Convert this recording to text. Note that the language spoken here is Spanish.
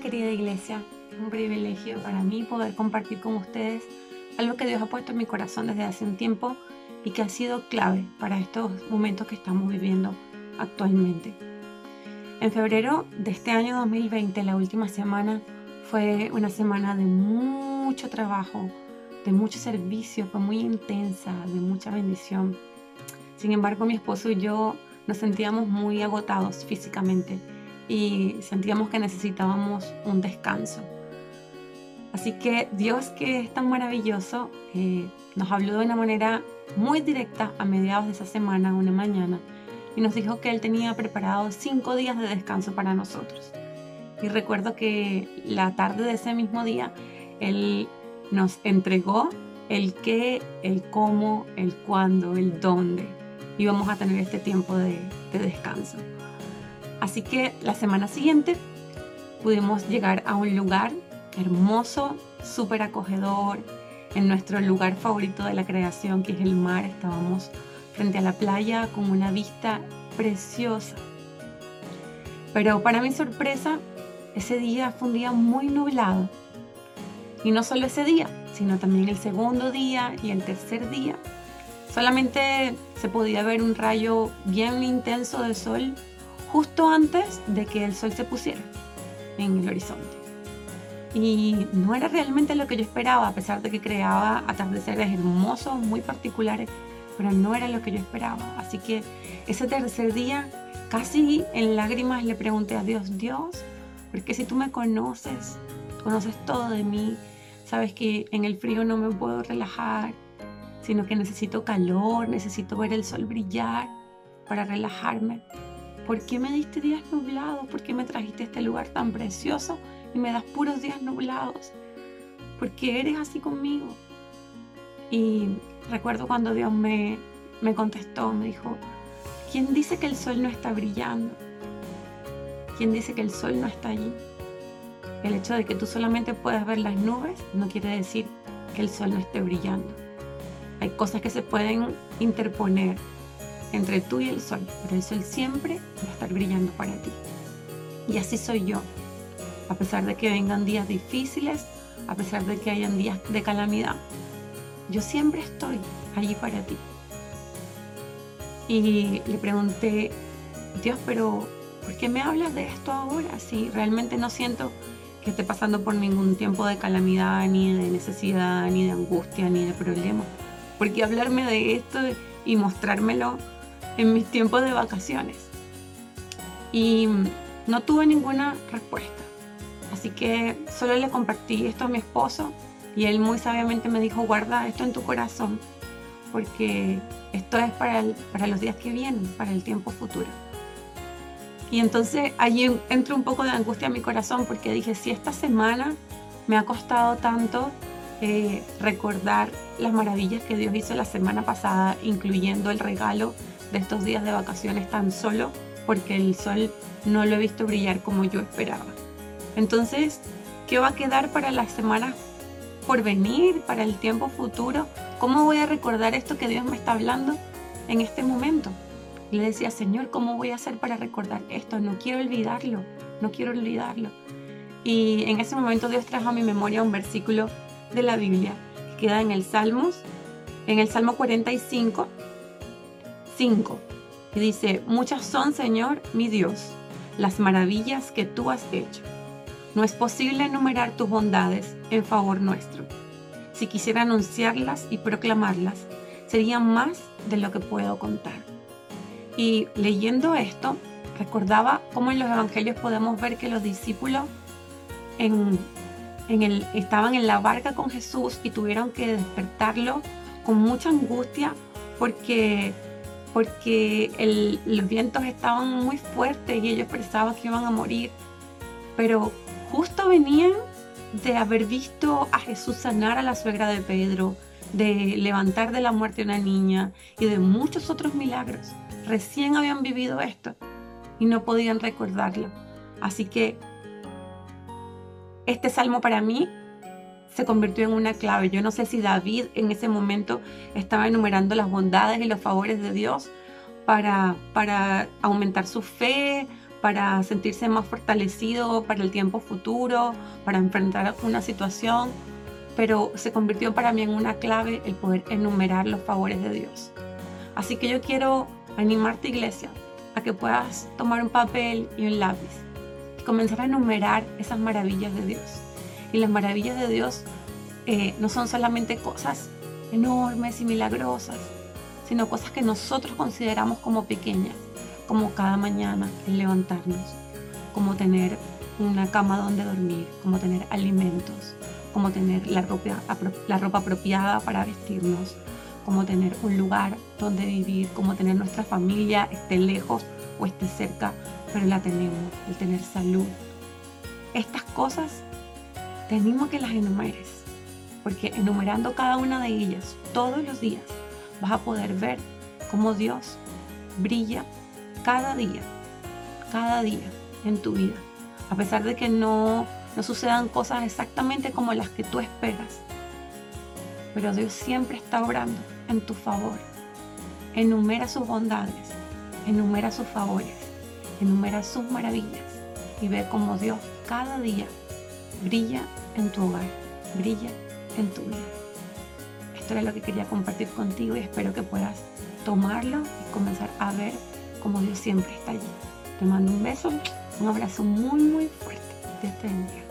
Querida iglesia, es un privilegio para mí poder compartir con ustedes algo que Dios ha puesto en mi corazón desde hace un tiempo y que ha sido clave para estos momentos que estamos viviendo actualmente. En febrero de este año 2020, la última semana, fue una semana de mucho trabajo, de mucho servicio, fue muy intensa, de mucha bendición. Sin embargo, mi esposo y yo nos sentíamos muy agotados físicamente y sentíamos que necesitábamos un descanso. Así que Dios que es tan maravilloso eh, nos habló de una manera muy directa a mediados de esa semana, una mañana, y nos dijo que Él tenía preparado cinco días de descanso para nosotros. Y recuerdo que la tarde de ese mismo día, Él nos entregó el qué, el cómo, el cuándo, el dónde íbamos a tener este tiempo de descanso. Así que la semana siguiente pudimos llegar a un lugar hermoso, súper acogedor, en nuestro lugar favorito de la creación, que es el mar. Estábamos frente a la playa con una vista preciosa. Pero para mi sorpresa, ese día fue un día muy nublado. Y no solo ese día, sino también el segundo día y el tercer día. Solamente se podía ver un rayo bien intenso de sol justo antes de que el sol se pusiera en el horizonte. Y no era realmente lo que yo esperaba, a pesar de que creaba atardeceres hermosos, muy particulares, pero no era lo que yo esperaba. Así que ese tercer día, casi en lágrimas, le pregunté a Dios, Dios, porque si tú me conoces, conoces todo de mí, sabes que en el frío no me puedo relajar, sino que necesito calor, necesito ver el sol brillar para relajarme. ¿Por qué me diste días nublados? ¿Por qué me trajiste a este lugar tan precioso y me das puros días nublados? ¿Por qué eres así conmigo? Y recuerdo cuando Dios me, me contestó, me dijo, ¿quién dice que el sol no está brillando? ¿Quién dice que el sol no está allí? El hecho de que tú solamente puedas ver las nubes no quiere decir que el sol no esté brillando. Hay cosas que se pueden interponer entre tú y el sol, pero el sol siempre va a estar brillando para ti. Y así soy yo. A pesar de que vengan días difíciles, a pesar de que hayan días de calamidad, yo siempre estoy allí para ti. Y le pregunté, Dios, pero ¿por qué me hablas de esto ahora? Si realmente no siento que esté pasando por ningún tiempo de calamidad, ni de necesidad, ni de angustia, ni de problema. ¿Por qué hablarme de esto y mostrármelo en mis tiempos de vacaciones. Y no tuve ninguna respuesta. Así que solo le compartí esto a mi esposo y él muy sabiamente me dijo, guarda esto en tu corazón, porque esto es para, para los días que vienen, para el tiempo futuro. Y entonces allí entró un poco de angustia en mi corazón porque dije, si esta semana me ha costado tanto eh, recordar las maravillas que Dios hizo la semana pasada, incluyendo el regalo de estos días de vacaciones tan solo porque el sol no lo he visto brillar como yo esperaba. Entonces, ¿qué va a quedar para las semanas por venir, para el tiempo futuro? ¿Cómo voy a recordar esto que Dios me está hablando en este momento? le decía, Señor, ¿cómo voy a hacer para recordar esto? No quiero olvidarlo, no quiero olvidarlo. Y en ese momento Dios trajo a mi memoria un versículo de la Biblia que queda en el Salmos, en el Salmo 45, 5. Y dice, muchas son, Señor, mi Dios, las maravillas que tú has hecho. No es posible enumerar tus bondades en favor nuestro. Si quisiera anunciarlas y proclamarlas, serían más de lo que puedo contar. Y leyendo esto, recordaba cómo en los evangelios podemos ver que los discípulos en, en el, estaban en la barca con Jesús y tuvieron que despertarlo con mucha angustia porque porque los vientos estaban muy fuertes y ellos pensaban que iban a morir. Pero justo venían de haber visto a Jesús sanar a la suegra de Pedro, de levantar de la muerte a una niña y de muchos otros milagros. Recién habían vivido esto y no podían recordarlo. Así que este salmo para mí se convirtió en una clave. Yo no sé si David en ese momento estaba enumerando las bondades y los favores de Dios para, para aumentar su fe, para sentirse más fortalecido para el tiempo futuro, para enfrentar una situación, pero se convirtió para mí en una clave el poder enumerar los favores de Dios. Así que yo quiero animarte, iglesia, a que puedas tomar un papel y un lápiz y comenzar a enumerar esas maravillas de Dios. Y las maravillas de Dios eh, no son solamente cosas enormes y milagrosas, sino cosas que nosotros consideramos como pequeñas, como cada mañana el levantarnos, como tener una cama donde dormir, como tener alimentos, como tener la ropa, la ropa apropiada para vestirnos, como tener un lugar donde vivir, como tener nuestra familia, esté lejos o esté cerca, pero la tenemos, el tener salud. Estas cosas tenemos que las enumeres, porque enumerando cada una de ellas todos los días vas a poder ver cómo Dios brilla cada día, cada día en tu vida, a pesar de que no, no sucedan cosas exactamente como las que tú esperas. Pero Dios siempre está obrando en tu favor. Enumera sus bondades, enumera sus favores, enumera sus maravillas y ve cómo Dios cada día brilla en tu hogar, brilla en tu vida. Esto era lo que quería compartir contigo y espero que puedas tomarlo y comenzar a ver cómo Dios siempre está allí. Te mando un beso, un abrazo muy muy fuerte. Dios te bendiga.